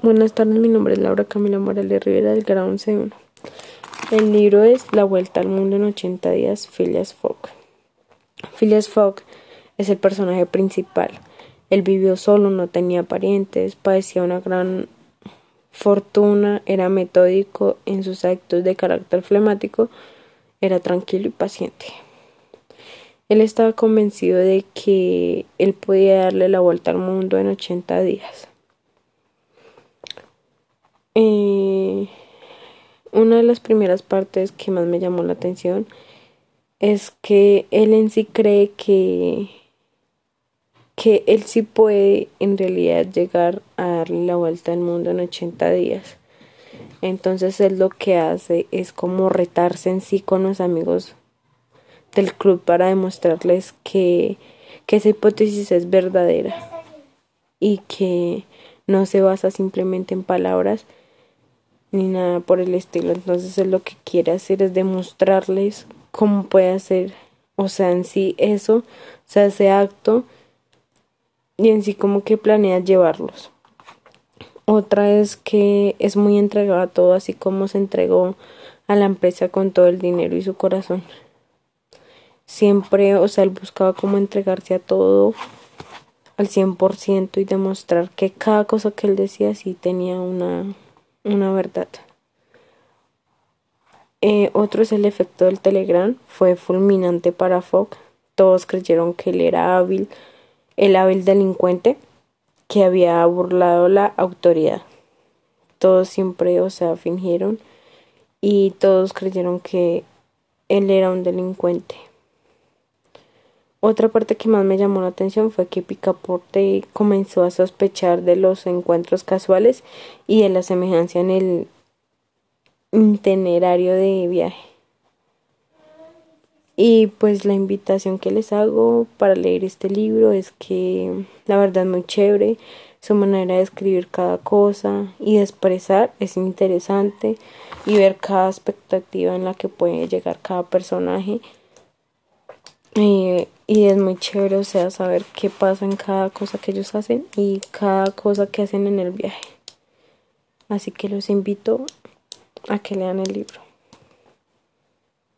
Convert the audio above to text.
Buenas tardes, mi nombre es Laura Camila Morales Rivera del grado 11.1. El libro es La Vuelta al Mundo en 80 días, Phileas Fogg. Phileas Fogg es el personaje principal. Él vivió solo, no tenía parientes, padecía una gran fortuna, era metódico en sus actos de carácter flemático, era tranquilo y paciente. Él estaba convencido de que él podía darle la vuelta al mundo en 80 días. Eh, una de las primeras partes que más me llamó la atención es que él en sí cree que que él sí puede en realidad llegar a darle la vuelta al mundo en 80 días. Entonces él lo que hace es como retarse en sí con los amigos del club para demostrarles que, que esa hipótesis es verdadera y que no se basa simplemente en palabras, ni nada por el estilo. Entonces él lo que quiere hacer es demostrarles cómo puede hacer, o sea, en sí eso, o sea, ese acto, y en sí como que planea llevarlos. Otra es que es muy entregado a todo, así como se entregó a la empresa con todo el dinero y su corazón. Siempre, o sea, él buscaba como entregarse a todo al 100% y demostrar que cada cosa que él decía sí tenía una una verdad. Eh, otro es el efecto del Telegram. Fue fulminante para Fogg. Todos creyeron que él era hábil, el hábil delincuente que había burlado la autoridad. Todos siempre, o sea, fingieron y todos creyeron que él era un delincuente. Otra parte que más me llamó la atención fue que Picaporte comenzó a sospechar de los encuentros casuales y de la semejanza en el itinerario de viaje. Y pues la invitación que les hago para leer este libro es que la verdad es muy chévere, su manera de escribir cada cosa y de expresar es interesante y ver cada expectativa en la que puede llegar cada personaje y, es muy chévere, o sea, saber qué pasa en cada cosa que ellos hacen y cada cosa que hacen en el viaje. Así que los invito a que lean el libro.